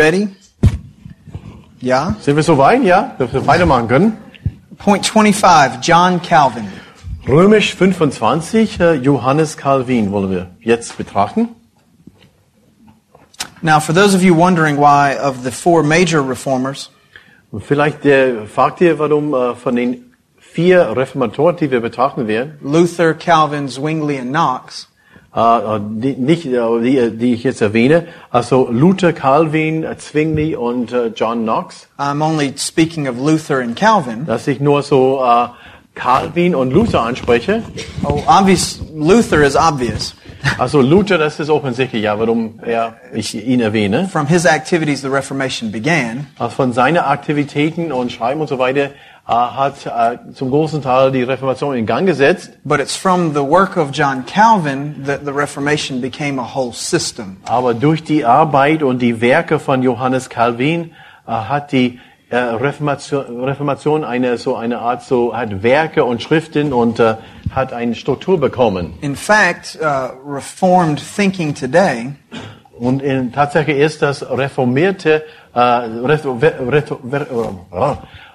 Ready? Ja. Sind wir so weit, ja? Dass wir weitermachen können? Point 25, John Calvin. Römisch 25, äh, Johannes Calvin wollen wir jetzt betrachten. Now, for those of you wondering why of the four major reformers, Und vielleicht äh, fragt ihr, warum äh, von den vier Reformatoren, die wir betrachten werden, Luther, Calvin, Zwingli, and Knox, die, nicht äh, die, die ich jetzt erwähne, also Luther, Calvin, Zwingli und äh, John Knox, I'm only speaking of Luther and Calvin. dass ich nur so äh, Calvin und Luther anspreche. Oh, obvious, Luther is obvious. Also Luther, das ist offensichtlich, ja, warum er, ich ihn erwähne. From his activities, the Reformation began. Also von seinen Aktivitäten und Schreiben und so weiter hat äh, zum großen Teil die Reformation in Gang gesetzt. But it's from the work of John Calvin that the Reformation became a whole system. Aber durch die Arbeit und die Werke von Johannes Calvin äh, hat die äh, Reformation, Reformation eine so eine Art so hat Werke und Schriften und äh, hat eine Struktur bekommen. In fact, uh, Reformed thinking today Und in, Tatsache ist das reformierte äh, Reto,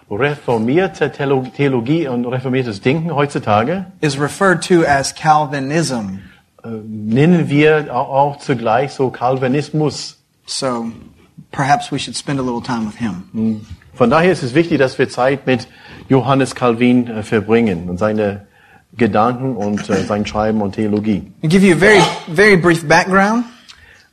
reformierte Theolo- Theologie und reformiertes Denken heutzutage is referred to as Calvinism. äh, nennen wir au- auch zugleich so Calvinismus. So perhaps we should spend a little time with him. Von daher ist es wichtig, dass wir Zeit mit Johannes Calvin äh, verbringen und seine Gedanken und äh, sein Schreiben und Theologie. I'll give you a very, very brief background.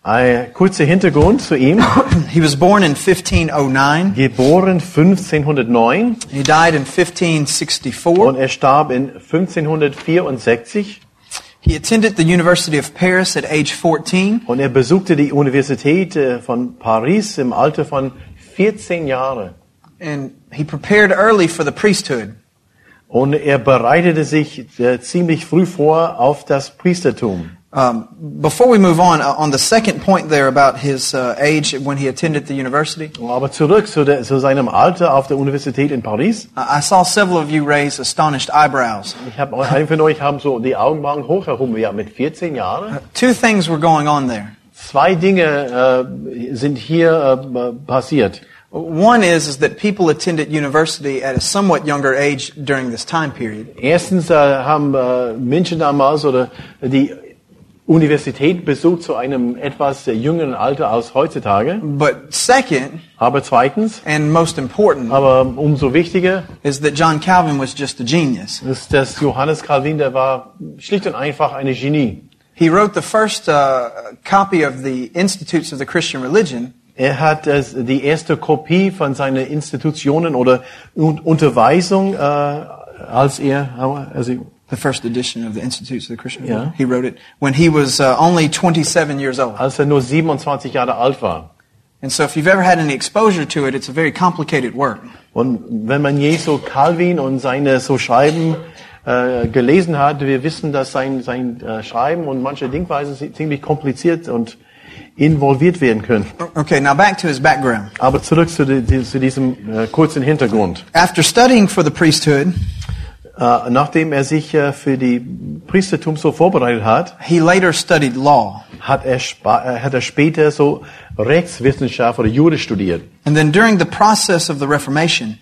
Ein kurzer Hintergrund zu ihm. He was born in 1509. Geboren 1509 He died in 1564. und er starb in 1564 He attended the University of Paris at age 14. und er besuchte die Universität äh, von Paris im Alter von 14 Jahren. And he prepared early for the priesthood. Und er bereitete sich äh, ziemlich früh vor auf das Priestertum. Um, before we move on, uh, on the second point there about his uh, age when he attended the university, Aber zurück zu, der, zu seinem Alter auf der Universität in Paris. I I saw several of you raise astonished eyebrows. Ich habe einige von euch haben so die Augenbrauen hoch herum. Ja, mit 14 Jahren. Two things were going on there. Zwei Dinge äh, sind hier äh, passiert. One is, is that people attended university at a somewhat younger age during this time period. Erstens äh, haben Menschen damals oder die Universität besucht zu einem etwas jüngeren Alter als heutzutage. But second, Aber zweitens, and most important, aber umso wichtiger, is that John Calvin was just a genius. ist, dass Johannes Calvin, der war schlicht und einfach eine Genie. He wrote the first uh, copy of the Institutes of the Christian Religion Er hat das, die erste Kopie von seinen Institutionen oder Un Unterweisung, äh, als er, also, the first edition of the Institutes of the Christian Yeah. Religion. He wrote it when he was uh, only 27 years old. als er nur 27 Jahre alt war. And so if you've ever had any exposure to it, it's a very complicated work. Und wenn man je so Calvin und seine so Schreiben äh, gelesen hat, wir wissen, dass sein, sein äh, Schreiben und manche Denkweisen ziemlich kompliziert und involviert werden können. Okay, now back to his background. Aber zurück zu, die, zu diesem äh, kurzen Hintergrund. After studying for the priesthood, Äh, nachdem er sich äh, für die Priestertum so vorbereitet hat, he later studied law. hat er, äh, hat er später so Rechtswissenschaft oder Jure studiert. And then during the process of the Reformation,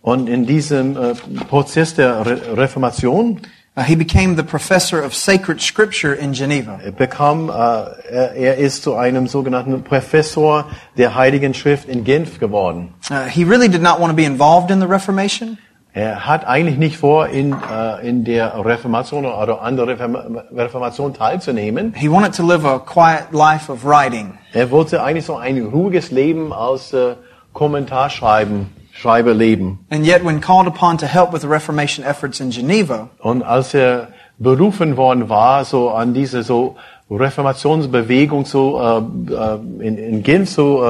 Und in diesem äh, Prozess der Re Reformation Uh, he became the professor of sacred scripture in Geneva. Er bekam, er, er ist zu einem sogenannten Professor der Heiligen Schrift in Genf geworden. Uh, he really did not want to be involved in the Reformation. Er hat eigentlich nicht vor, in, äh, in der Reformation oder an der Reform Reformation teilzunehmen. He wanted to live a quiet life of writing. Er wollte eigentlich so ein ruhiges Leben als äh, Kommentarschreiben, Schreiber leben. And yet, when called upon to help with the Reformation efforts in Geneva, Und als er berufen worden war, so an diese so Reformationsbewegung so äh, in, in Genf so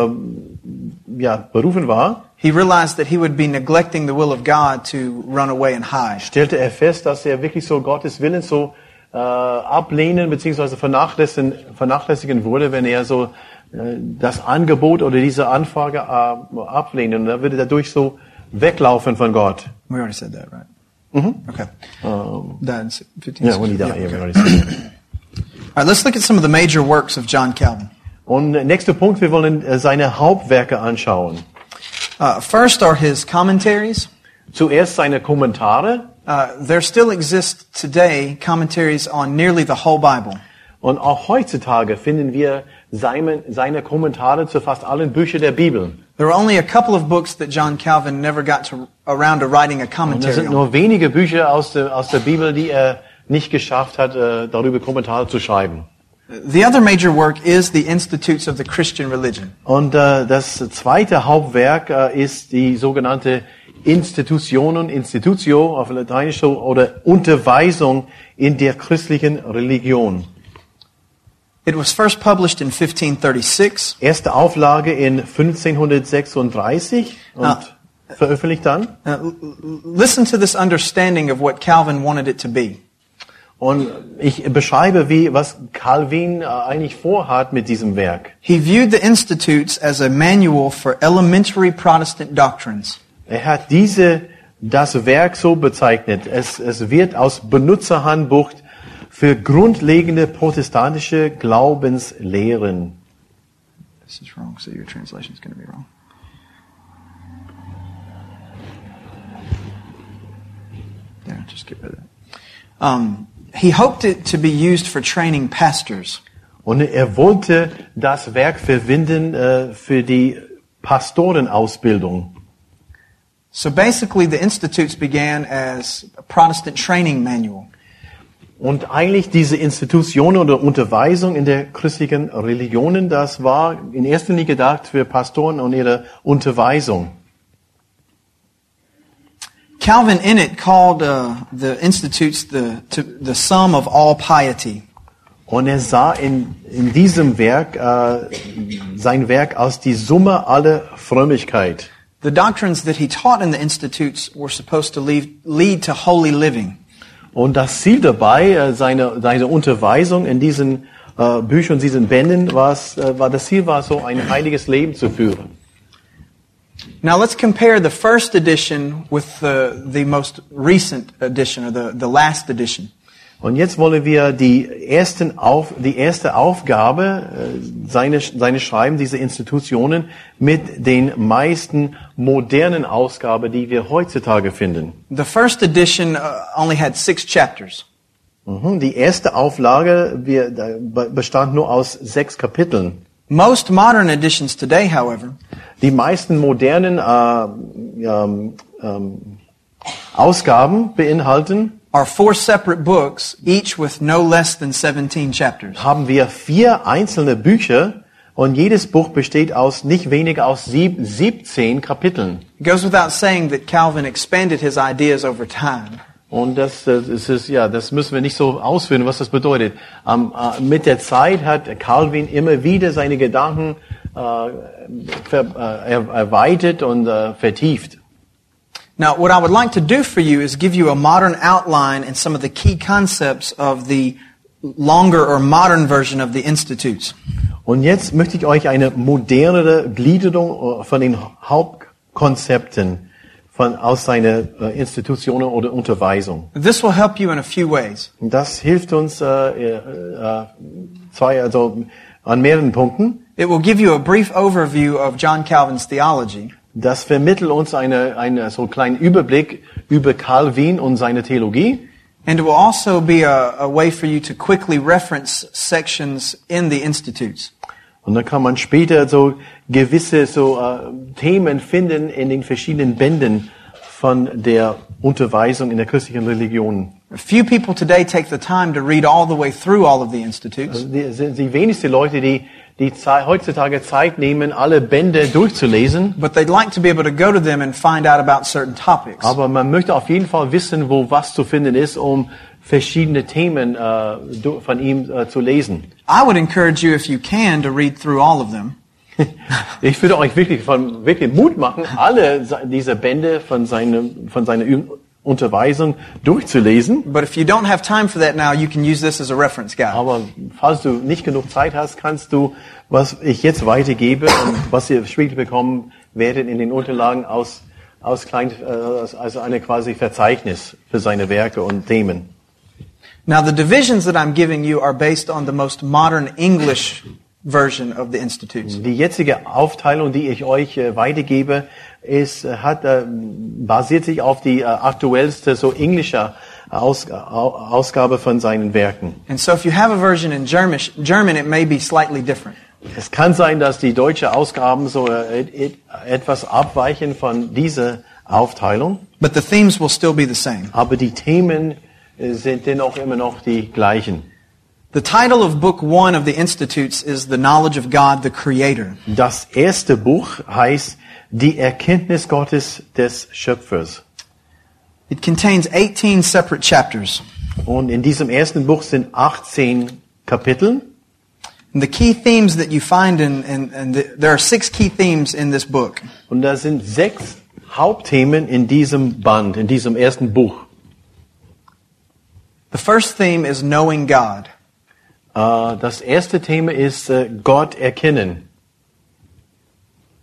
ja berufen war, he realized that he would be neglecting the will of God to run away and hide. stellte er fest, dass er wirklich so Gottes Willen so äh, ablehnen bzw. vernachlässigen, vernachlässigen würde, wenn er so äh, das Angebot oder diese Anfrage äh, ablehnen. Und dann würde er dadurch so weglaufen von Gott. We already said that, right? Mm-hmm. Okay. That's 15. Ja, when he died, Yeah, yeah, we already said that. All right, let's look at some of the major works of John Calvin. Und der nächste Punkt, wir wollen äh, seine Hauptwerke anschauen. Uh, first are his commentaries. Zuerst seine Kommentare Uh, there still exist today commentaries on nearly the whole Bible. und auch heutzutage finden wir seine, seine Kommentare zu fast allen Büchern der Bibel. There are only a couple of books that John Calvin never got to, around to writing a Und es commentary sind nur wenige Bücher aus der, aus der Bibel, die er nicht geschafft hat, äh, darüber Kommentare zu schreiben. The other major work is the Institutes of the Christian Religion. Und äh, das zweite Hauptwerk äh, ist die sogenannte Institutionen, Institutio auf Lateinisch oder Unterweisung in der christlichen Religion. It was first published in 1536. Erste Auflage in 1536 und Ah. veröffentlicht dann. Uh, listen to this understanding of what Calvin wanted it to be. Und ich beschreibe, wie, was Calvin äh, eigentlich vorhat mit diesem Werk. He viewed the Institutes as a manual for elementary Protestant doctrines. Er hat diese, das Werk so bezeichnet. Es, es wird aus Benutzerhandbuch für grundlegende protestantische Glaubenslehren. This is wrong, so your translation is going to be wrong. There, just get rid of that. Um, he hoped it to be used for training pastors. Und er wollte das Werk verwenden äh, für die Pastorenausbildung. So basically, the Institutes began as a Protestant training manual. Und eigentlich diese Institution oder Unterweisung in der christlichen Religionen, das war in erster Linie gedacht für Pastoren und ihre Unterweisung. Calvin in it called uh, the Institutes the, to, the sum of all piety. Und er sah in, in diesem Werk äh, sein Werk als die Summe aller Frömmigkeit. The doctrines that he taught in the Institutes were supposed to lead, lead to holy living. Und das Ziel dabei, äh, seine, seine Unterweisung in diesen äh, Büchern, diesen Bänden, war's, äh, war das Ziel war so ein heiliges Leben zu führen. Now let's compare the first edition with the, the most recent edition, or the, the last edition. Und jetzt wollen wir die, ersten auf, die erste Aufgabe, äh, seine, seine Schreiben, diese Institutionen, mit den meisten modernen Ausgaben, die wir heutzutage finden. The first edition uh, only had six chapters. Mhm. Die erste Auflage wir, bestand nur aus sechs Kapiteln. Most modern editions today, however, Die meisten modernen äh, ähm, ähm, Ausgaben beinhalten, are four separate books, each with no less than 17 chapters. haben wir vier einzelne Bücher und jedes Buch besteht aus nicht weniger aus sieb, 17 Kapiteln. It goes without saying that Calvin expanded his ideas over time. Und das, das ist ja, das müssen wir nicht so ausführen, was das bedeutet. Ähm, äh, mit der Zeit hat Calvin immer wieder seine Gedanken äh, äh, er- erweitert und äh, vertieft. Now, what I would like to do for you is give you a modern outline and some of the key concepts of the longer or modern version of the Institutes. Und jetzt möchte ich euch eine modernere Gliederung von den Hauptkonzepten von, aus seiner Institutionen oder Unterweisung. This will help you in a few ways. Das hilft uns äh, äh, zwei, also an mehreren Punkten. It will give you a brief overview of John Calvin's theology. Das vermittelt uns eine, eine so einen kleinen Überblick über Calvin und seine Theologie. And it will also be a, a way for you to quickly reference sections in the institutes. Und dann kann man später so gewisse so äh, Themen finden in den verschiedenen Bänden von der Unterweisung in der christlichen Religion. Few people today take the time to read all the way through all of the institutes. Also die, sind die wenigsten Leute, die, die Zei- heutzutage Zeit nehmen, alle Bände durchzulesen. But they'd like to be able to go to them and find out about certain topics. Aber man möchte auf jeden Fall wissen, wo was zu finden ist, um verschiedene Themen äh, von ihm äh, zu lesen. I would encourage you, if you can, to read through all of them. Ich würde euch wirklich, von, wirklich Mut machen, alle se- diese Bände von, seinem, von seiner Unterweisung durchzulesen. But if you don't have time for that now, you can use this as a reference guide. Aber falls du nicht genug Zeit hast, kannst du, was ich jetzt weitergebe und was ihr später bekommen werdet in den Unterlagen aus, aus klein, äh, also eine quasi Verzeichnis für seine Werke und Themen. Now, the divisions that I'm giving you are based on the most modern English version of the institutes. Die jetzige Aufteilung, die ich euch äh, weitergebe, ist, äh, hat, äh, basiert sich auf die äh, aktuellste, so englische Aus, Au- Ausgabe von seinen Werken. And so if you have a version in German, German it may be slightly different. Es kann sein, dass die deutsche Ausgaben so äh, et, et, etwas abweichen von dieser Aufteilung, But the themes will still be the same. aber die Themen äh, sind dennoch immer noch die gleichen. The title of book one of the Institutes is The Knowledge of God, the Creator. Das erste Buch heißt Die Erkenntnis Gottes des Schöpfers. It contains 18 separate chapters. Und in diesem ersten Buch sind 18 Kapitel. And the key themes that you find in, in, in the, there are six key themes in this book. Und da sind sechs Hauptthemen in diesem Band, in diesem ersten Buch. The first theme is knowing God. Äh, Das erste Thema ist äh, Gott erkennen.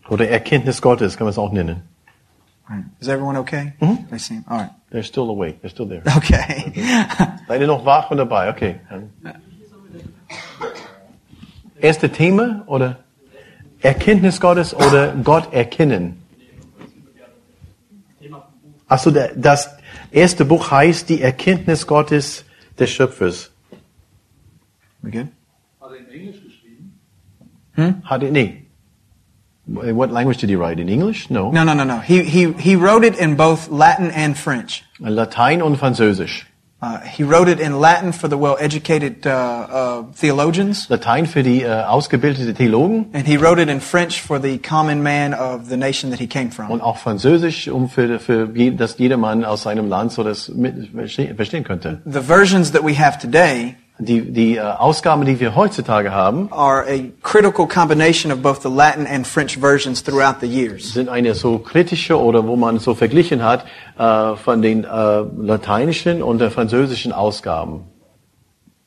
Oder Erkenntnis Gottes, kann man es auch nennen. Is everyone okay? They seem all right. They're still awake, they're still there. Okay. Seid ihr noch wach und dabei? Okay. Erste Thema oder Erkenntnis Gottes oder Gott erkennen? Achso, das erste Buch heißt die Erkenntnis Gottes des Schöpfers. We good? Hat er, nee. What language did he write? In English? No. No, no, no, no. He, he, he wrote it in both Latin and French. Latein und Französisch. Uh, he wrote it in Latin for the well-educated uh, uh, theologians, Latein für die äh, ausgebildete Theologen and he wrote it in French for the common man of the nation that he came from. und auch Französisch, um für, für je- dass jedermann aus seinem Land so das mit, verstehen könnte. The versions that we have today Die, die äh, Ausgaben, die wir heutzutage haben, are a critical combination of both the Latin and French versions throughout the years. sind eine so kritische oder wo man so verglichen hat äh, von den äh, lateinischen und der französischen Ausgaben.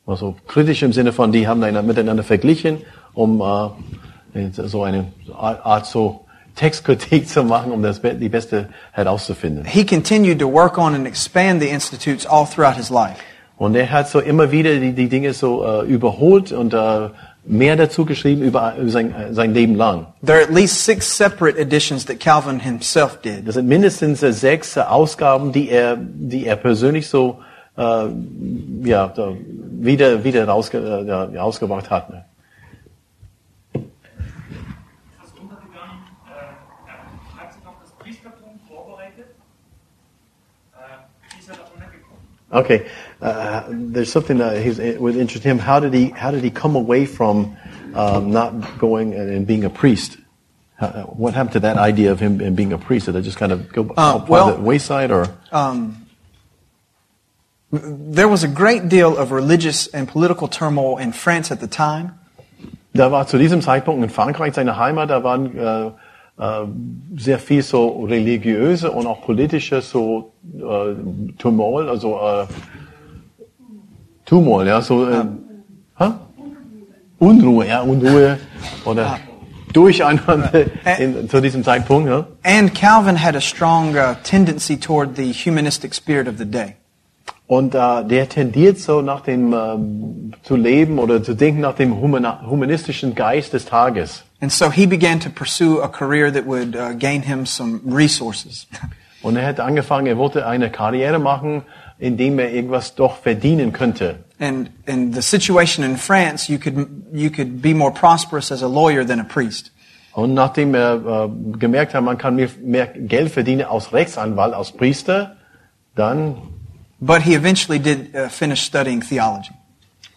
Also kritisch im Sinne von, die haben einander, miteinander verglichen, um äh, so eine Art so Textkritik zu machen, um das, die beste herauszufinden. He continued to work on and expand the institutes all throughout his life. Und er hat so immer wieder die, die Dinge so äh, überholt und äh, mehr dazu geschrieben über, über sein, äh, sein Leben lang. There are at least six separate editions that Calvin himself did. Das sind mindestens äh, sechs äh, Ausgaben, die er, die er persönlich so äh, ja, da wieder, wieder rausge, äh, ja, rausgebracht hat. Ne? Okay, uh, there's something that he's, would interest him. How did he, how did he come away from um, not going and, being a priest? How, uh, what happened to that idea of him being a priest? Did it just kind of go Uh, by well- the wayside, or? There was a great deal of religious and political turmoil in France at the time. Da war zu diesem Zeitpunkt in Frankreich seine Heimat, da waren äh, äh, sehr viel so religiöse und auch politische so äh, Tumult, also äh, Tumult, ja, so äh, hä? Unruhe, ja, Unruhe oder Durcheinander in, zu diesem Zeitpunkt, ja. And Calvin had a strong uh, tendency toward the humanistic spirit of the day. Und äh, der tendiert so nach dem ähm, zu leben oder zu denken nach dem humanistischen Geist des Tages. And so he began to pursue a career that would uh, gain him some resources. Und er hat angefangen, er wollte eine Karriere machen, indem er irgendwas doch verdienen könnte. And in the situation in France, you could, you could be more prosperous as a lawyer than a priest. Und nachdem er äh, gemerkt hat, man kann mehr, mehr Geld verdienen als Rechtsanwalt, als Priester, dann, But he eventually did uh, finish studying theology.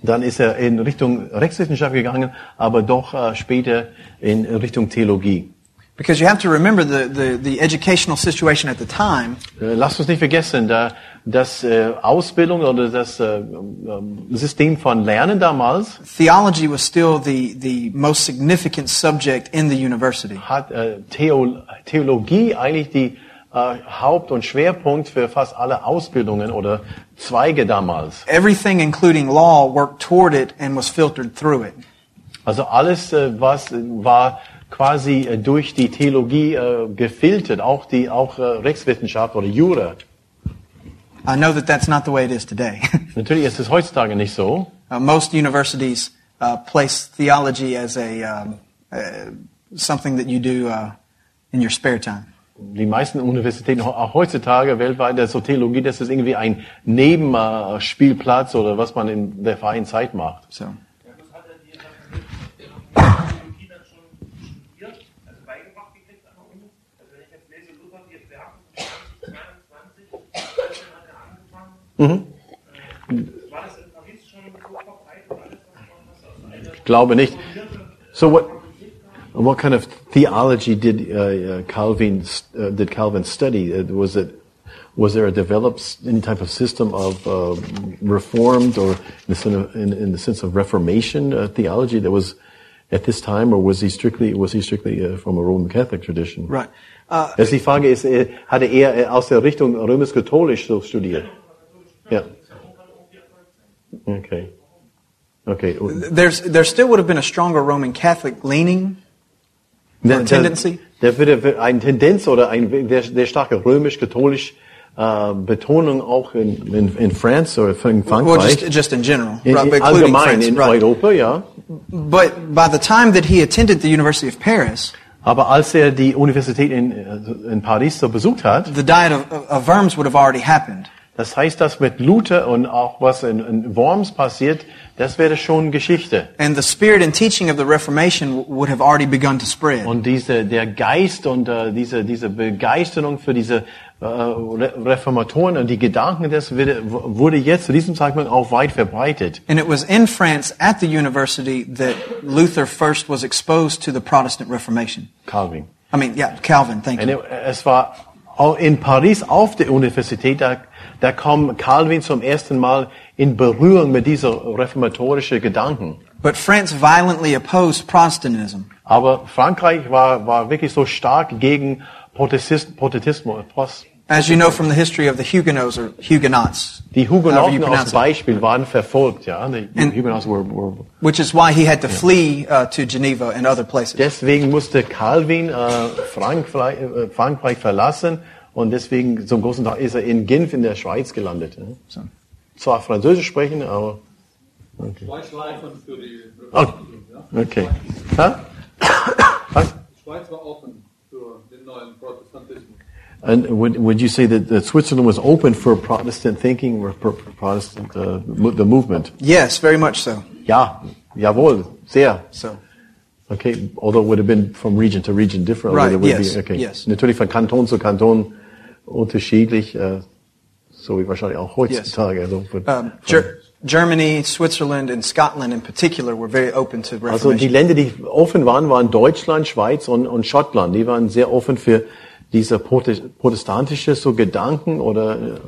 dann ist er in Richtung Rechtswissenschaft gegangen, aber doch äh, später in Richtung Theologie. Because you have to remember the, the, the educational situation at the time Äh, Lasst uns nicht vergessen, da das äh, Ausbildung oder das äh, ähm, System von Lernen damals theology was still the, the most significant subject in the university. hat äh, Theo Theologie eigentlich die äh, Haupt- und Schwerpunkt für fast alle Ausbildungen oder Zweige damals. Everything, including law, worked toward it and was filtered through it. Also alles, äh, was war quasi äh, durch die Theologie äh, gefiltert, auch die auch äh, Rechtswissenschaft oder Jura. I know that that's not the way it is today. Natürlich ist es heutzutage nicht so. uh, most universities uh, place theology as a um, uh, something that you do uh, in your spare time. Die meisten Universitäten auch heutzutage weltweit, das so Theologie, das ist irgendwie ein Nebenspielplatz oder was man in der freien Zeit macht. So. Einer Ich glaube nicht. So what, what kind of theology did uh, uh, Calvin uh, did Calvin study? Uh, was it was there a developed any type of system of uh, reformed or in the, sense of, in, in the sense of Reformation uh, theology that was at this time, or was he strictly was he strictly uh, from a Roman Catholic tradition? Right. Uh, Also die Frage ist, äh, hat er eher äh, aus der Richtung römisch-katholisch so studiert? Ja. Okay. Okay. There's there still would have been a stronger Roman Catholic leaning Der, or tendency. Der, der würde eine Tendenz oder ein der, der starke römisch-katholisch äh, Betonung auch in, in, in France oder in Well, just just in general, in, right, in, allgemein France, in right. Europa, ja. But by the time that he attended the University of Paris, Aber als er die Universität in, äh, in Paris so besucht hat, the diet of, of Worms would have already happened. Das heißt, dass mit Luther und auch was in, in Worms passiert, das wäre schon Geschichte. And the spirit and teaching of the Reformation would have already begun to spread. Und diese, der Geist und äh, diese, diese Begeisterung für diese Re Reformatoren und die Gedanken, das wurde, wurde jetzt zu diesem Zeitpunkt auch weit verbreitet. And it was in France at the university that Luther first was exposed to the Protestant Reformation. Calvin. I mean, yeah, Calvin, thank you. es war auch in Paris auf der Universität, da, da kam Calvin zum ersten Mal in Berührung mit dieser reformatorischen Gedanken. But France violently opposed Protestantism. Aber Frankreich war, war wirklich so stark gegen Protestis- Protestantismus. Pros- As you know from the history of the Huguenots or Huguenots, Die pronounce als Beispiel waren verfolgt, ja. Die And- Hugenots were, were which is why he had to flee uh, to Geneva and other places. Deswegen musste Calvin äh, Frankreich, äh, Frankreich verlassen und deswegen zum großen Teil ist er in Genf in der Schweiz gelandet. Ja. So. Zwar Französisch sprechen, aber Schweiz war offen für die oh, Reformation. Ja? okay. Ha? Was? Die Schweiz war offen für den neuen Protestantismus. And would, would you say that, that Switzerland was open for Protestant thinking or for Protestant uh, the movement? Yes, very much so. Ja, jawohl, sehr. So, Okay, although it would have been from region to region different. Right, It would yes, be, okay. yes. Natürlich von Kanton zu Kanton unterschiedlich, äh, so wie wahrscheinlich auch heutzutage. Also, von- um, Ger- Germany, Switzerland, and Scotland in particular were very open to also die Reformation. Länder, die offen waren, waren Deutschland, Schweiz und, und Schottland. Die waren sehr offen für diese prote- protestantische so Gedanken oder äh,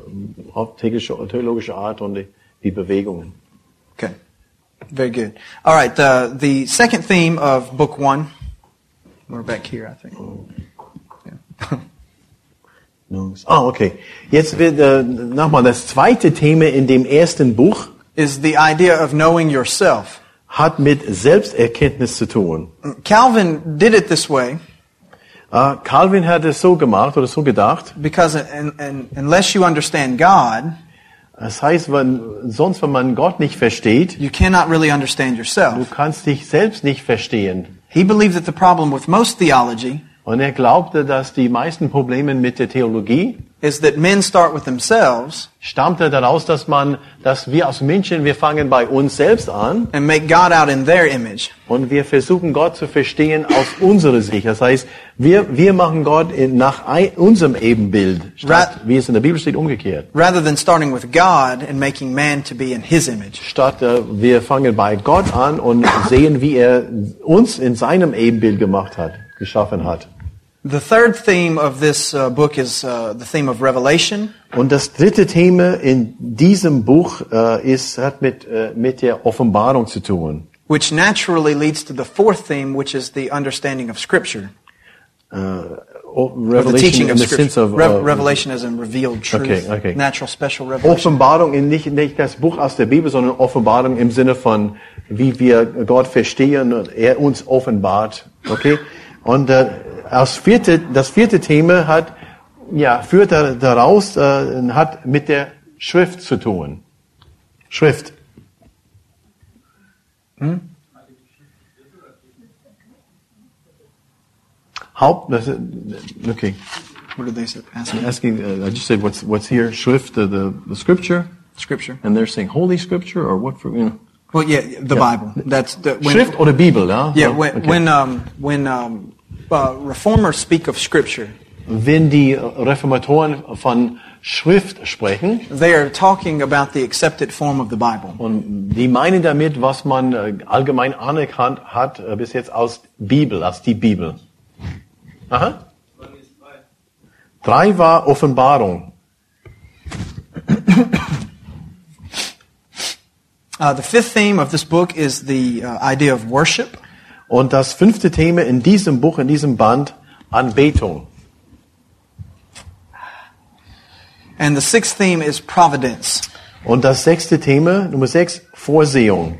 haupttägliche theologische Art und die, die Bewegungen. Okay, very good. All right, the the second theme of Book One. We're back here, I think. Yeah. Ah, okay. Jetzt wird äh, nochmal das zweite Thema in dem ersten Buch Is the idea of knowing yourself. hat mit Selbsterkenntnis zu tun. Calvin did it this way Äh, Calvin hat es so gemacht oder so gedacht. because in, in, unless you understand God, Das heißt, wenn, sonst wenn man Gott nicht versteht, you cannot really understand du yourself. kannst dich selbst nicht verstehen. He believed that the problem with most theology Und er glaubte, dass die meisten Probleme mit der Theologie is that men start with themselves stammte daraus, dass man, dass wir als Menschen, wir fangen bei uns selbst an and make God out in their image. und wir versuchen Gott zu verstehen aus unserer Sicht. Das heißt, wir, wir machen Gott in, nach ein, unserem Ebenbild, statt, wie es in der Bibel steht, umgekehrt. Rather than starting with God and making man to be in his image. Statt äh, wir fangen bei Gott an und sehen, wie er uns in seinem Ebenbild gemacht hat, geschaffen hat. The third theme of this uh, book is uh, the theme of revelation. Und das dritte Thema in diesem Buch äh, ist, hat mit, äh, mit der Offenbarung zu tun. which naturally leads to the fourth theme, which is the understanding of Scripture, O- or the Revelation teaching in of the Scripture. sense of Rev- uh, revelation as in revealed truth, Okay, okay. natural special revelation. Offenbarung in nicht, nicht das Buch aus der Bibel, sondern Offenbarung im Sinne von, wie wir Gott verstehen und er uns offenbart. Okay? Und das, vierte, das vierte Thema hat, ja, führt da- daraus, äh, hat mit der Schrift zu tun. Schrift. Haupt, das, ist- okay. What did they say? Ask me. Asking, uh, I just said what's, what's here, Schrift, the, the, the scripture, Scripture. and they're saying Holy Scripture or what for, you know. Well, yeah, the Bible. That's the, when, Schrift oder Bibel, ja? Yeah, So, when okay. when um, when um, uh, reformers speak of Scripture, Wenn die Reformatoren von Schrift sprechen, they are talking about the accepted form of the Bible. und die meinen damit, was man äh, allgemein anerkannt hat äh, bis jetzt als Bibel, als die Bibel. Aha. Drei war Offenbarung. Uh, the fifth theme of this book is the uh, idea of worship. Und das fünfte Thema in diesem Buch, in diesem Band, Anbetung. And the sixth theme is providence. Und das sechste Thema, Nummer sechs, Vorsehung.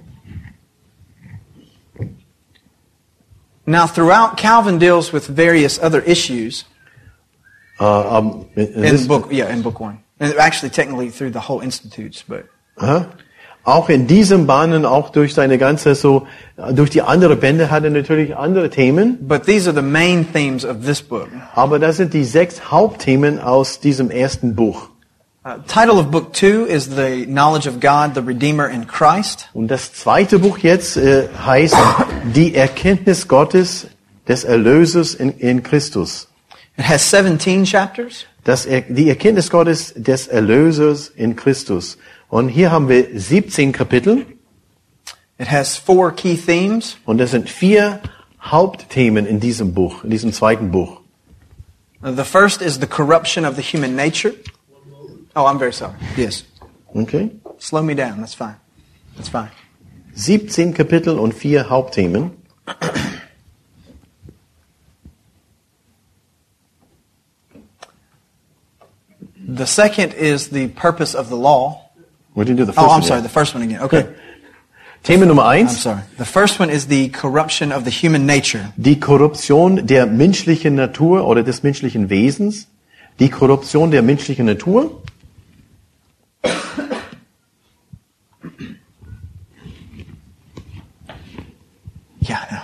Now, throughout, Calvin deals with various other issues Äh, ähm, in in this- book, yeah, in book one. And actually, technically, through the whole institutes, but Aha. Auch in diesem Band und auch durch seine ganze so, durch die andere Bände hat er natürlich andere Themen. but these are the main themes of this book. Aber das sind die sechs Hauptthemen aus diesem ersten Buch. Uh, title of book two is the knowledge of God, the Redeemer in Christ. Und das zweite Buch jetzt äh, heißt die Erkenntnis Gottes des Erlösers in, in Christus. It has 17 chapters. Das, Er- die Erkenntnis Gottes des Erlösers in Christus. Und hier haben wir 17 Kapitel It has four key themes. und das sind vier Hauptthemen in diesem Buch, in diesem zweiten Buch. The first is the corruption of the human nature. Oh, I'm very sorry. Yes. Okay? Slow me down. That's fine. That's fine. 17 Kapitel und vier Hauptthemen. The second is the purpose of the law. We didn't do the oh, first Oh, I'm sorry. yet. The first one again. Okay. Thema Nummer I'm sorry. The first one is the corruption of the human nature. die Korruption der menschlichen Natur oder des menschlichen Wesens. Die Korruption der menschlichen Natur. Yeah, I know.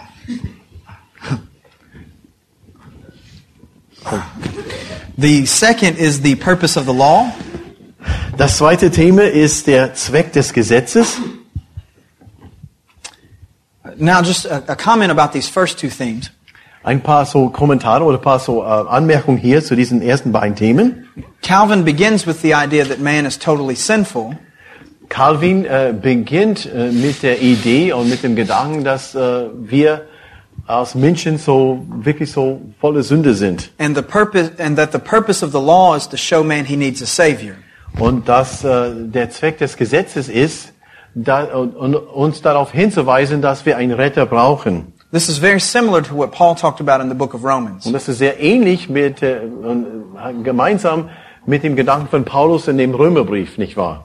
The second is the purpose of the law. Das zweite Thema ist der Zweck des Gesetzes. Now, just a, a comment about these first two themes. Ein paar so Kommentare oder paar so äh, Anmerkungen hier zu diesen ersten beiden Themen. Calvin begins with the idea that man is totally sinful, Calvin äh, beginnt äh, mit der Idee und mit dem Gedanken, dass äh, wir als Menschen so wirklich so volle Sünde sind. and the purpose, and that the purpose of the law is to show man he needs a savior. Und dass äh, der Zweck des Gesetzes ist, da, und, und uns darauf hinzuweisen, dass wir einen Retter brauchen. This is very similar to what Paul talked about in the book of Romans. Und das ist sehr ähnlich mit, äh, äh, gemeinsam mit dem Gedanken von Paulus in dem Römerbrief, nicht wahr?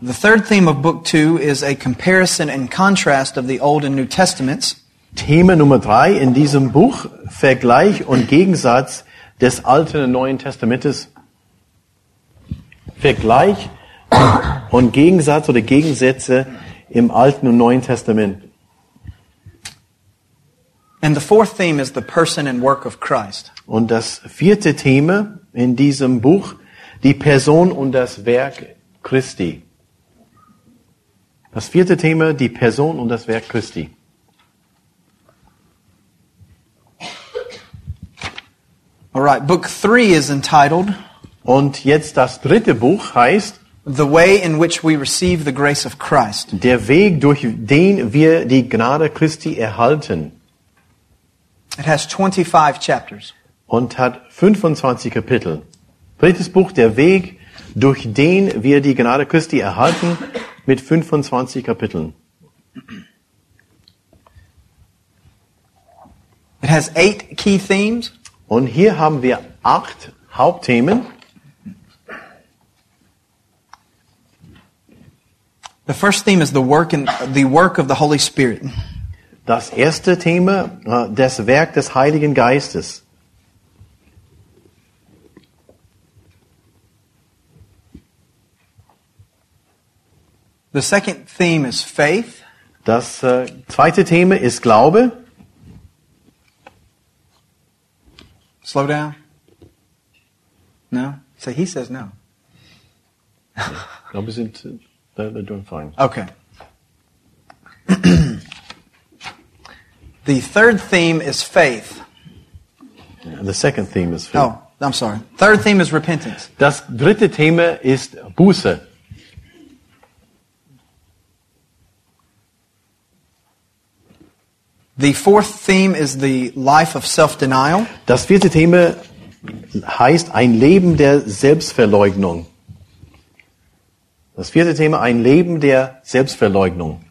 The third theme of book two is a comparison and contrast of the Old and New Testaments. Thema Nummer drei in diesem Buch, Vergleich und Gegensatz des Alten und Neuen Testamentes. Vergleich und Gegensatz oder Gegensätze im Alten und Neuen Testament. And the fourth theme is the person and work of Christ. Und das vierte Thema in diesem Buch die Person und das Werk Christi. Das vierte Thema, die Person und das Werk Christi. All right, book three is entitled Und jetzt das dritte Buch heißt The Way in Which We Receive the Grace of Christ. Der Weg, durch den wir die Gnade Christi erhalten It has 25 chapters. und hat 25 Kapitel. Drittes Buch, der Weg, durch den wir die Gnade Christi erhalten, mit 25 Kapiteln. It has eight key themes. Und hier haben wir acht Hauptthemen. The first theme is the work in, the work of the Holy Spirit. Das erste Thema, äh, das Werk des Heiligen Geistes. The second theme is faith. Das äh, zweite Thema ist Glaube. Slow down. No? So he says no. Glaube, sind, äh, they're, they're doing fine. Okay. the third theme is faith. The second theme is faith. Oh, I'm sorry. Third theme is repentance. Das dritte Thema ist Buße. The fourth theme is the life of self-denial. Das vierte Thema heißt ein Leben der Selbstverleugnung. Das vierte Thema ein Leben der Selbstverleugnung.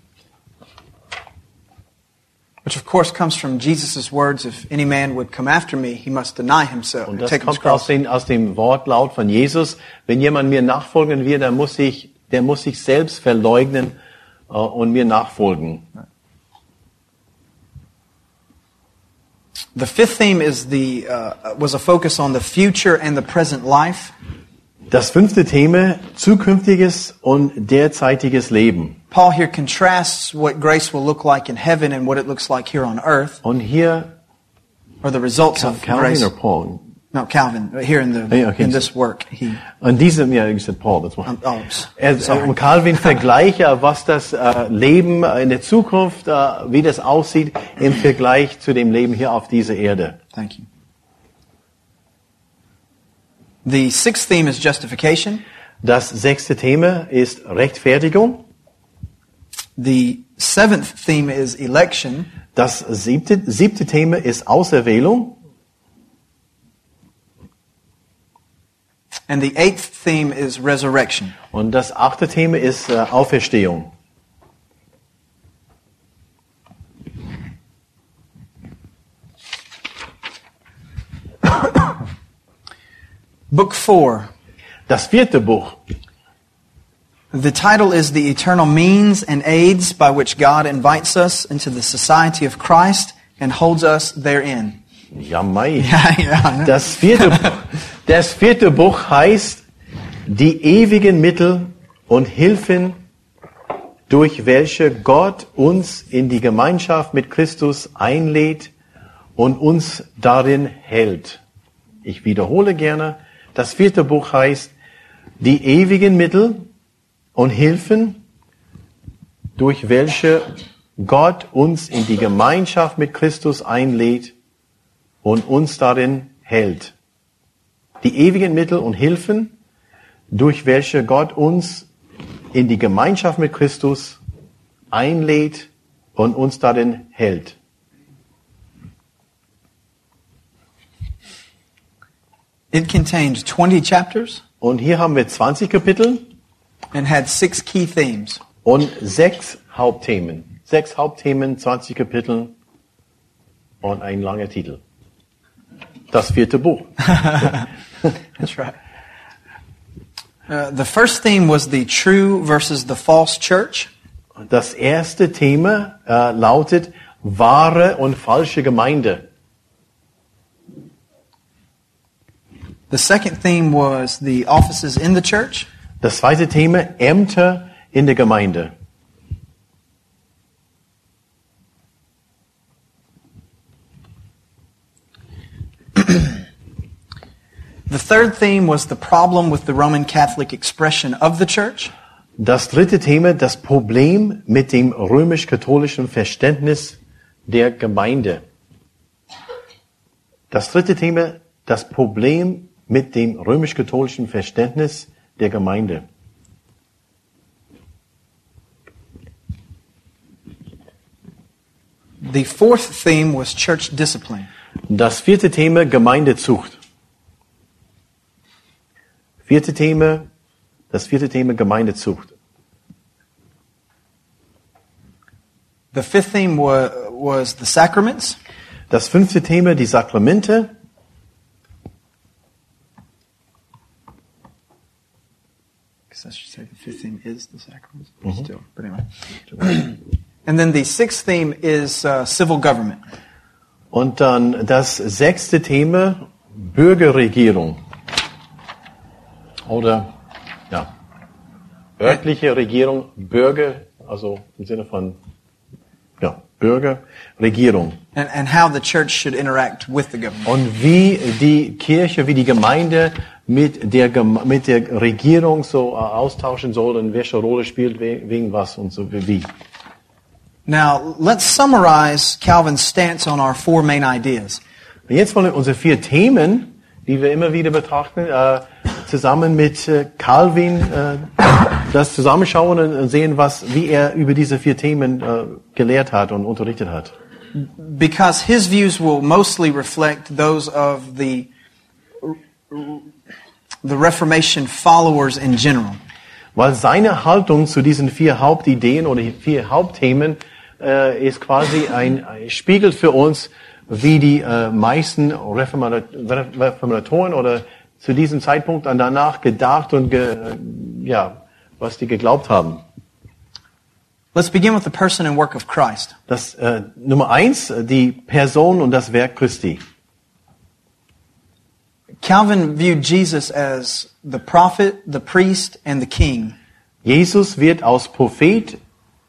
Which of course comes from Jesus' words, if any man would come after me, he must deny himself Und das kommt aus, den, aus dem Wortlaut von Jesus. Wenn jemand mir nachfolgen will, dann muss ich, der muss sich selbst verleugnen äh, und mir nachfolgen. The fifth theme is the, uh, was a focus on the future and the present life. Das fünfte Thema, zukünftiges und derzeitiges Leben. Paul here contrasts what grace will look like in heaven and what it looks like here on earth, Und hier, or the results of Calvin grace. or Paul? No, Calvin, here in the okay. in this work, he. An diesem, ja, ich said Paul, das war. Um, oh, Er, und Calvin vergleiche, was das äh, Leben in der Zukunft, äh, wie das aussieht im Vergleich zu dem Leben hier auf dieser Erde. Thank you. The sixth theme is justification. Das sechste Thema ist Rechtfertigung. The seventh theme is election. Das siebte, siebte Thema ist Auserwählung. And the eighth theme is resurrection. Und das achte Thema ist äh, Auferstehung. Book four. Das vierte Buch. The title is The Eternal Means and Aids by which God invites us into the society of Christ and holds us therein. Ja, Mai. Ja, ja, ne? Das vierte, das vierte Buch heißt Die ewigen Mittel und Hilfen, durch welche Gott uns in die Gemeinschaft mit Christus einlädt und uns darin hält. Ich wiederhole gerne, das vierte Buch heißt Die ewigen Mittel und Hilfen, durch welche Gott uns in die Gemeinschaft mit Christus einlädt und uns darin hält. Die ewigen Mittel und Hilfen, durch welche Gott uns in die Gemeinschaft mit Christus einlädt und uns darin hält. It contains 20 chapters Und hier haben wir 20 Kapitel and had six key themes. und sechs Hauptthemen. Sechs Hauptthemen, 20 Kapitel und ein langer Titel. Das vierte Buch. That's right. Uh, the first theme was the true versus the false church. Das erste Thema äh, lautet wahre und falsche Gemeinde. The second theme was the offices in the church. Das zweite Thema Ämter in der Gemeinde. The third theme was the problem with the Roman Catholic expression of the church. Das dritte Thema, das Problem mit dem römisch-katholischen Verständnis der Gemeinde. Das dritte Thema, das Problem mit dem römisch-katholischen Verständnis der Gemeinde. The fourth theme was church discipline. Das vierte Thema, Gemeindezucht. Vierte Thema, das vierte Thema, Gemeindezucht. The fifth theme wa- was the sacraments. Das fünfte Thema, die Sakramente. guess I should say the fifth theme is the sacraments. Still, but anyway. and then the sixth theme is uh, civil government. Und dann das sechste Thema, Bürgerregierung. Oder, ja, örtliche Regierung, Bürger, also im Sinne von, ja, Bürgerregierung. And, and how the church should interact with the government. Und wie die Kirche, wie die Gemeinde mit der, mit der Regierung so äh, austauschen soll und welche Rolle spielt, we- wegen was und so wie. Now, let's summarize Calvin's stance on our four main ideas. Und jetzt wollen wir unsere vier Themen, die wir immer wieder betrachten, äh, zusammen mit äh, Calvin äh, das zusammenschauen und und sehen, was, wie er über diese vier Themen äh, gelehrt hat und unterrichtet hat. Because his views will mostly reflect those of the, the Reformation followers in general. Weil seine Haltung zu diesen vier Hauptideen oder vier Hauptthemen äh, ist quasi ein, ein Spiegel für uns, wie die äh, meisten Reformata- Reformatoren oder zu diesem Zeitpunkt dann danach gedacht und ge, ja, was die geglaubt haben. Let's begin with the person and work of Christ. Das äh, Nummer eins, äh, die Person und das Werk Christi. Calvin viewed Jesus as the prophet, the priest, and the king. Jesus wird als Prophet,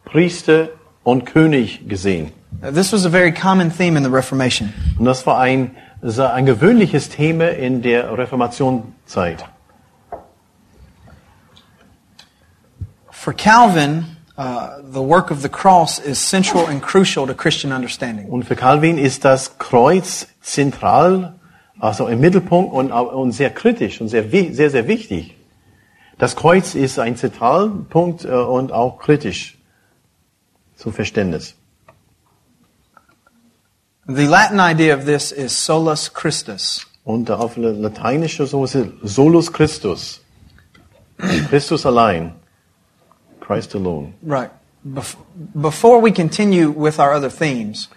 Priester und König gesehen. This was a very common theme in the Reformation. Und das war ein, ein gewöhnliches Thema in der Reformationszeit. For Calvin, uh, the work of the cross is central and crucial to Christian understanding. Und für Calvin ist das Kreuz zentral, also im Mittelpunkt und, und sehr kritisch und sehr, sehr, sehr wichtig. Das Kreuz ist ein Zentralpunkt äh, und auch kritisch zum Verständnis. The Latin idea of this is solus Christus. Und auf lateinische so ist es Solus Christus. Christus allein. Christ alone. Right. Bef- before we continue with our other themes,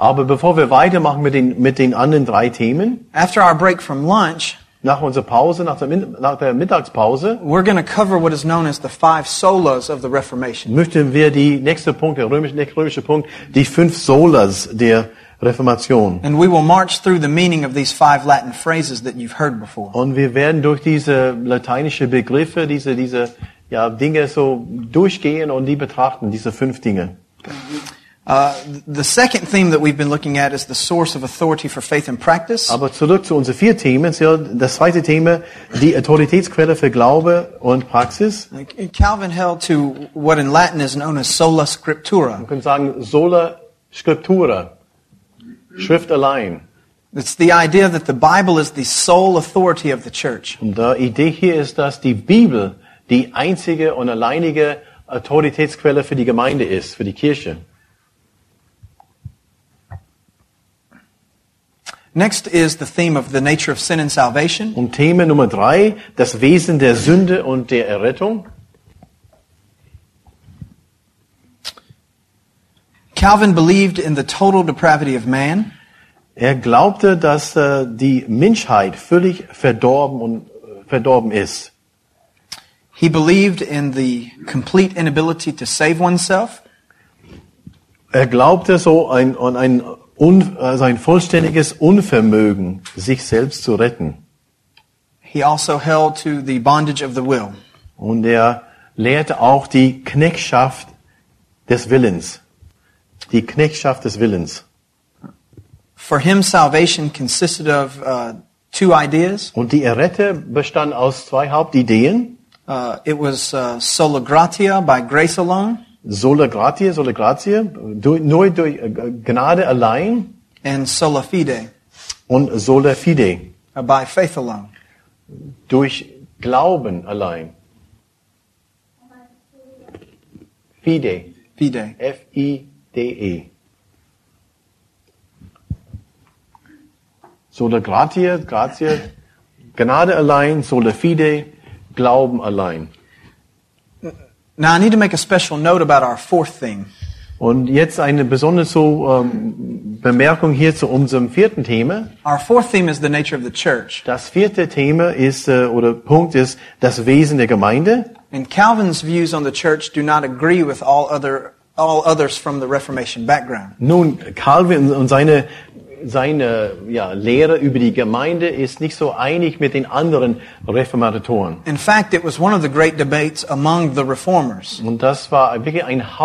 Aber bevor wir weitermachen mit den, mit den anderen drei Themen, after our break from lunch, nach unserer Pause, nach der, nach der Mittagspause, we're going to cover what is known as the five solas of the Reformation. möchten wir die nächste Punkt, der römische, der römische Punkt, die fünf Solas der Reformation. And we will march through the meaning of these five Latin phrases that you've heard before. Und wir werden durch diese lateinische Begriffe, diese, diese, ja, Dinge so durchgehen und die betrachten, diese fünf Dinge. Uh, the second theme that we've been looking at is the source of authority for faith and practice. Aber zurück zu unseren vier Themen. Das zweite Thema, die Autoritätsquelle für Glaube und Praxis. Calvin held to what in Latin is known as sola scriptura. Man könnte sagen, sola scriptura. Schrift allein. It's the idea that the Bible is the sole authority of the church. Und die Idee hier ist, dass die Bibel die einzige und alleinige Autoritätsquelle für die Gemeinde ist, für die Kirche. Next is the theme of the nature of sin and salvation. Und Thema Nummer drei, das Wesen der Sünde und der Errettung. Calvin believed in the total depravity of man. Er glaubte, dass äh, die Menschheit völlig verdorben und äh, verdorben ist. He believed in the complete inability to save oneself. Er glaubte so ein, an ein, un, also ein vollständiges Unvermögen, sich selbst zu retten. He also held to the bondage of the will. Und er lehrte auch die Knechtschaft des Willens. Die Knechtschaft des Willens. For him, salvation consisted of uh, two ideas. Und die Erette bestand aus zwei Hauptideen. Uh, it was uh, sola gratia, by grace alone, Sola gratia, sola gratia, durch, nur durch äh, Gnade allein and sola fide, und sola fide, uh, by faith alone. durch Glauben allein. Fide, Fide. F-I-D-E. Sola gratia, gratia, Gnade allein, sola fide, Glauben allein. Now I need to make a special note about our fourth theme. Und jetzt eine besondere so, ähm, Bemerkung hier zu unserem vierten Thema. Our fourth theme is the nature of the church. Das vierte Thema ist, äh, oder Punkt ist, das Wesen der Gemeinde. And Calvin's views on the church do not agree with all other all others from the Reformation background. Nun, Calvin und seine, seine ja, Lehre über die Gemeinde ist nicht so einig mit den anderen Reformatoren. In fact, it was one of the great debates among the reformers. Und das war wirklich ein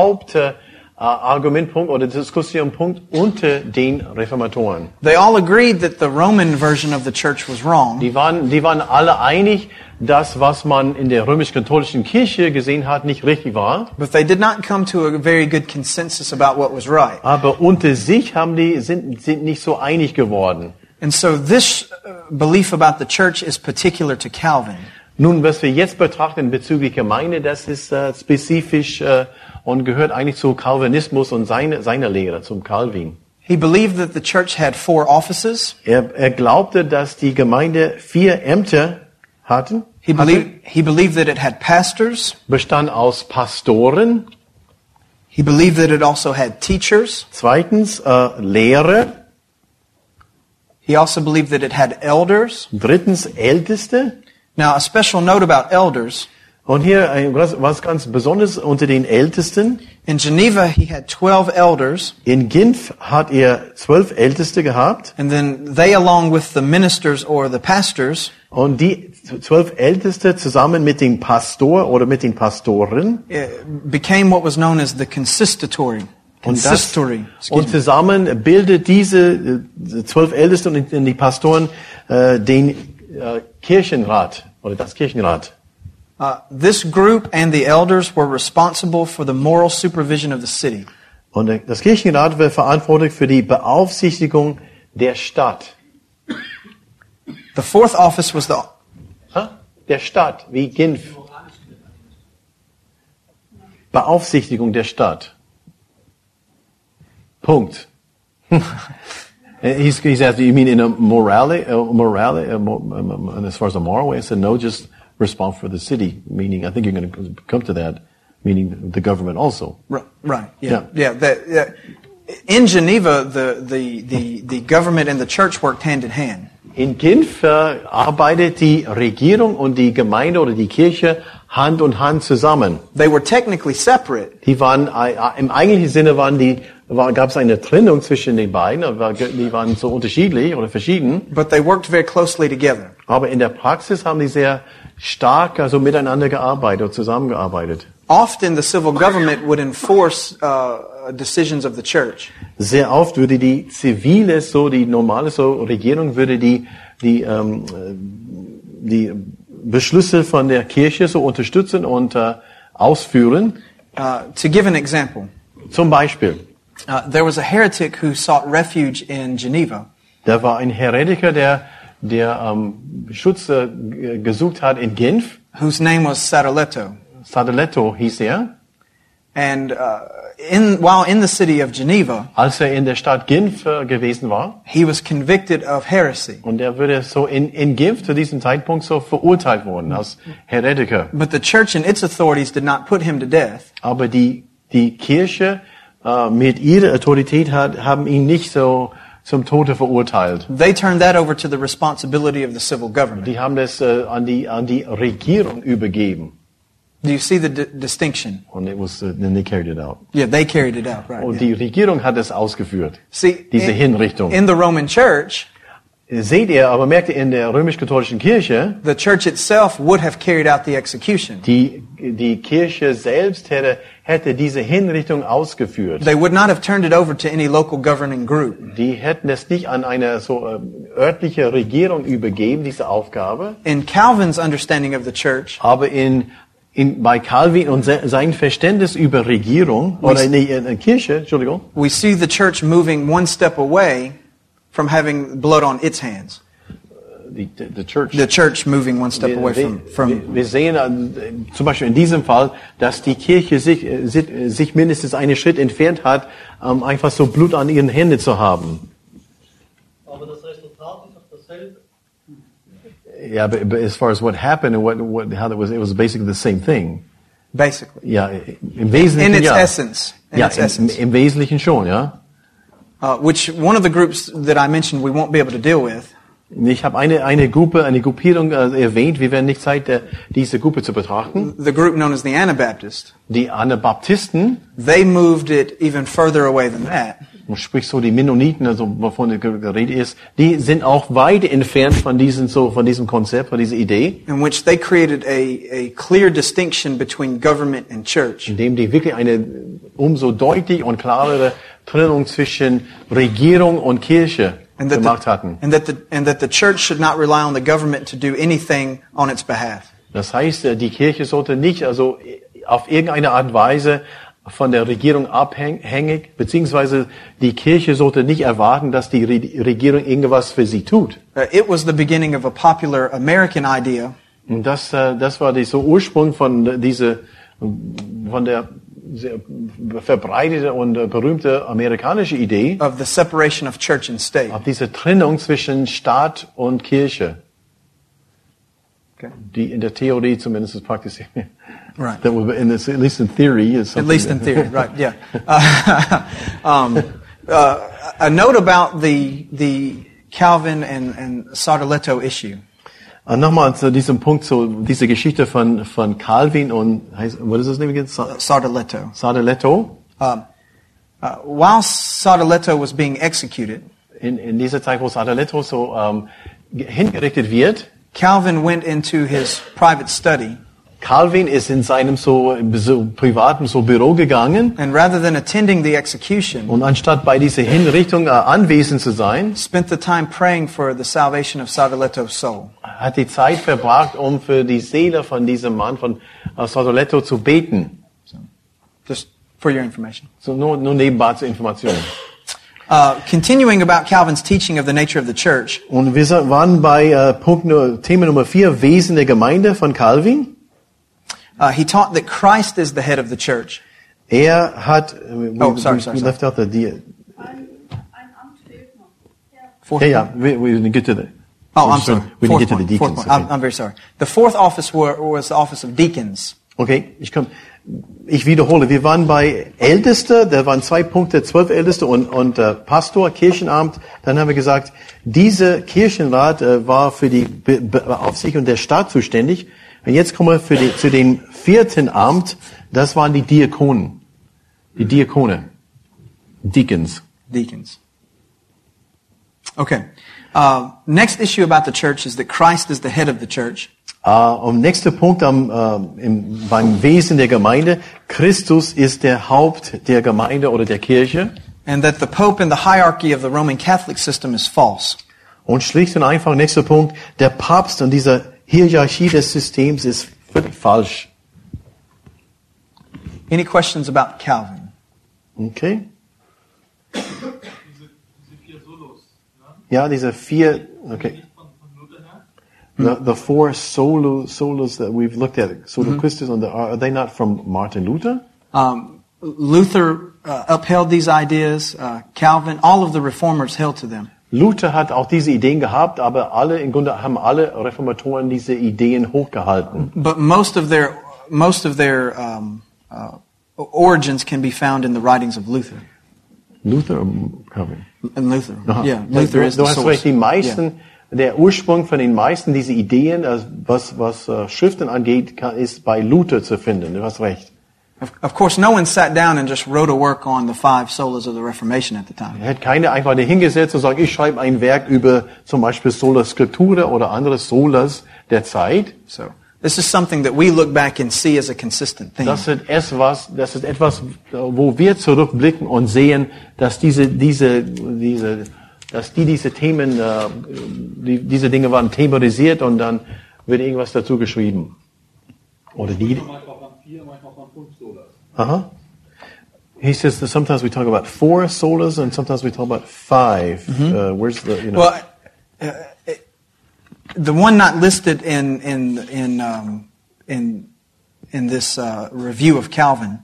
Hauptargumentpunkt oder Diskussionpunkt unter den Reformatoren. They all agreed that the Roman version of the church was wrong, Die waren, die waren alle einig, dass was man in der römisch-katholischen Kirche gesehen hat, nicht richtig war. but they did not come to a very good consensus about what was right. Aber unter sich haben die, sind, sind nicht so einig geworden. And so this uh, belief about the church is particular to Calvin. Nun, was wir jetzt betrachten bezüglich Gemeinde, das ist äh, spezifisch äh, und gehört eigentlich zu Calvinismus und seine, seiner Lehre, zum Calvin. He believed that the church had four offices. Er, er glaubte, dass die Gemeinde vier Ämter hatten, He believed, he believed that it had pastors. bestand aus Pastoren, He believed that it also had teachers. zweitens äh, Lehrer, He also believed that it had elders. drittens Älteste. Now, a special note about elders. Und hier ein, was, ganz Besonderes unter den Ältesten. In Geneva, he had 12 elders, In Genf hat er zwölf Älteste gehabt. and then they, along with the ministers or the pastors, Und die zwölf Älteste zusammen mit dem Pastor oder mit den Pastoren eh, became what was known as the consistory. und, das, und me. zusammen bildet diese äh, zwölf Älteste und die Pastoren äh, den äh, Kirchenrat oder das Kirchenrat. Uh, this group and the elders were responsible for the moral supervision of the city. Und das Kirchenrat wird verantwortlich für die Beaufsichtigung der Stadt. The fourth office was the Ha? Der Stadt, wie Genf. Beaufsichtigung der Stadt. Punkt. he's, he's asked, you mean in a morality, uh, morality, uh, um, um, and as far as a moral way? I said, no, just responsible for the city, meaning, I think you're going to come to that, meaning the government also. Right. Right. Yeah. Yeah. that, yeah. In Geneva, the, the, the, the government and the church worked hand in hand. In Genf arbeitet die Regierung und die Gemeinde oder die Kirche Hand und Hand zusammen. They were technically separate, Die waren, äh, im eigentlichen Sinne waren die, gab es eine Trennung zwischen den beiden, aber die waren so unterschiedlich oder verschieden. but they worked very closely together. Aber in der Praxis haben die sehr stark also miteinander gearbeitet und zusammengearbeitet. Often, the civil government would enforce uh, decisions of the church. Sehr oft würde die zivile, so die normale so Regierung würde die die ähm, äh, die Beschlüsse von der Kirche so unterstützen und äh, ausführen. Uh, to give an example, Zum Beispiel, uh, there was a heretic who sought refuge in Geneva. da war ein Heretiker, der der ähm, Schutz äh, gesucht hat in Genf. whose name was Sadoleto. Sadoletto hieß er. And uh, in, while in the city of Geneva, Als er in der Stadt Genf äh, gewesen war, he was convicted of heresy. und er würde so in, in Genf zu diesem Zeitpunkt so verurteilt worden als Heretiker. But the church and its authorities did not put him to death. Aber die, die Kirche äh, mit ihrer Autorität hat, haben ihn nicht so zum Tode verurteilt. They turned that over to the responsibility of the civil government. Die haben das äh, an, die, an die Regierung übergeben. Do you see the di- distinction? Und it was, uh, then they carried it out. Yeah, they carried it out, right? Und yeah. die Regierung hat es ausgeführt. See, diese in, Hinrichtung. in the Roman church, Seht ihr, aber merkt ihr in der römisch-katholischen Kirche, the church itself would have carried out the execution. die, die Kirche selbst hätte, hätte diese Hinrichtung ausgeführt. They would not have turned it over to any local governing group. Die hätten es nicht an eine so äh, örtliche Regierung übergeben, diese Aufgabe. In Calvin's understanding of the church, Aber in, in, bei Calvin und se, sein Verständnis über Regierung, oder nee, in, in Kirche, Entschuldigung, we see the church moving one step away from having blood on its hands. die, die, the church. The church moving one step Wir, away from, from wir- wir sehen äh, zum Beispiel in diesem Fall, dass die Kirche sich, äh, sich, äh, sich mindestens einen Schritt entfernt hat, ähm, einfach so Blut an ihren Händen zu haben. Aber das Resultat ist doch dasselbe. Yeah, but, but as far as what happened and what, what, how it was, it was basically the same thing. basically. Ja, im Wesentlichen In its ja. essence. In ja, its im, essence. im Wesentlichen schon, ja. Uh, which one of the groups that I mentioned we won't be able to deal with Ich habe eine, eine Gruppe, eine Gruppierung äh, erwähnt. Wir werden nicht Zeit, äh, diese Gruppe zu betrachten. the group known as the Anabaptists. Die Anabaptisten, They moved it even further away than that. sprich so die Mennoniten, also wovon die Rede ist, die sind auch weit entfernt von diesem, so, von diesem Konzept, von dieser Idee, in which they created a, a clear distinction between government and church. indem die wirklich eine umso deutlich und klarere Trennung zwischen Regierung und Kirche And that, gemacht the, hatten. and, that the, and that the church should not rely on the government to do anything on its behalf. Das heißt, äh, die Kirche sollte nicht also auf irgendeine Art und Weise von der Regierung abhängig, beziehungsweise die Kirche sollte nicht erwarten, dass die Re- Regierung irgendwas für sie tut. Uh, it was the beginning of a popular American idea Und das, äh, das war die so Ursprung von diese, von der verbreitete und berühmte amerikanische Idee, of the separation of church and state. auf diese Trennung zwischen Staat und Kirche, Okay. die in der Theorie zumindest praktiziert. Right. That would, in this, at least in theory, is At least in theory, right? Yeah. Uh, um, uh, a note about the the Calvin and and Sartoletto issue. Und nochmal zu diesem Punkt, so diese Geschichte von, von Calvin und, what is his name again? Sa- Sartoletto. Sadeletto. Uh, while Sartoletto was being executed, In, in dieser Zeit, wo Sadeletto so ge- hingerichtet wird, Calvin went into his private study Calvin ist in seinem so, so privaten so Büro gegangen and rather than attending the execution, und anstatt bei dieser Hinrichtung äh, anwesend zu sein, spent the time praying for the salvation of Sartoletto's soul. hat die Zeit verbracht, um für die Seele von diesem Mann, von äh, Sadeletto zu beten. Just for your information. So nur, nur nebenbei zur Information. Uh, continuing about Calvin's teaching of the nature of the church, Und wir waren bei äh, Punkt Thema Nummer vier, Wesen der Gemeinde von Calvin. Uh, he taught that Christ is the head of the church. Er hat, äh, we, Oh, sorry, we, sorry, we sorry. left out the, the yeah, yeah, point. we, we didn't get to the. Oh, I'm sorry. We didn't get to the deacons. point. I'm, Okay. I'm very sorry. The fourth office were, was the office of deacons. okay, ich komm, ich wiederhole. Wir waren bei Älteste, da waren zwei Punkte, zwölf Älteste und, und äh, Pastor, Kirchenamt. Dann haben wir gesagt, diese Kirchenrat äh, war für die Be Be Beaufsichtigung der Staat zuständig. Und jetzt kommen wir die, zu dem vierten Amt, das waren die Diakonen. Die Diakone. Deacons. Deacons. Okay. Uh, next issue about the church is that Christ is the head of the church. Äh, und nächster Punkt am, äh, im, beim Wesen der Gemeinde. Christus ist der Haupt der Gemeinde oder der Kirche. and that the Pope in the hierarchy of the Roman Catholic system is false. Und schlicht und einfach, nächster Punkt, der Papst und diese Hierarchie des Systems ist völlig falsch. Any questions about Calvin? Okay? Diese, diese vier Solos. Ja, diese vier, okay. Von, von Luther her. The, the four solo, solos that we've looked at, solo Christus, and the, are, are they not from Martin Luther? Um, Luther uh, upheld these ideas. Uh, Calvin, all of the reformers held to them. Luther hat auch diese Ideen gehabt, aber alle, im Grunde haben alle Reformatoren diese Ideen hochgehalten. But most of their most of their um, uh, origins can be found in the writings of Luther. Luther Calvin? And Luther, Aha. yeah, Luther du, is du the hast source. recht, die meisten, Yeah. der Ursprung von den meisten dieser Ideen, äh, was, was äh, Schriften angeht, ist bei Luther zu finden. Du hast recht. Of, course, no one sat down and just wrote a work on the five solas of the Reformation at the time. Er hat keine einfach dahingesetzt und sagt, ich schreibe ein Werk über zum Beispiel Sola Scriptura oder andere Solas der Zeit. So this is something that we look back and see as a consistent theme. Das ist etwas, das ist etwas, wo wir zurückblicken und sehen, dass diese, diese, diese, dass die diese Themen, äh, die, diese Dinge waren thematisiert und dann wird irgendwas dazu geschrieben. Oder die, Solas. uh-huh. He says that sometimes we talk about four solas and sometimes we talk about 5 Uh, where's the, you know? Well, uh, it, the one not listed in in in um, in in this uh, review of Calvin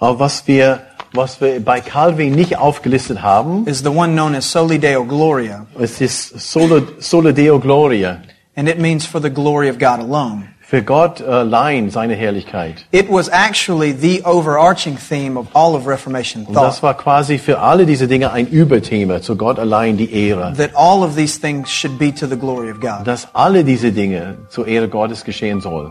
was wir, was wir bei Calvin nicht aufgelistet haben, is the one known as Soli Deo Gloria, es ist Solo, Solo Deo Gloria. and it means for the glory of God alone. Für Gott allein seine Herrlichkeit. It was actually the overarching theme of all of Reformation Und das thought. war quasi für alle diese Dinge ein Überthema, zu Gott allein die Ehre. That all of these things should be to the glory of God. Dass alle diese Dinge zur Ehre Gottes geschehen soll.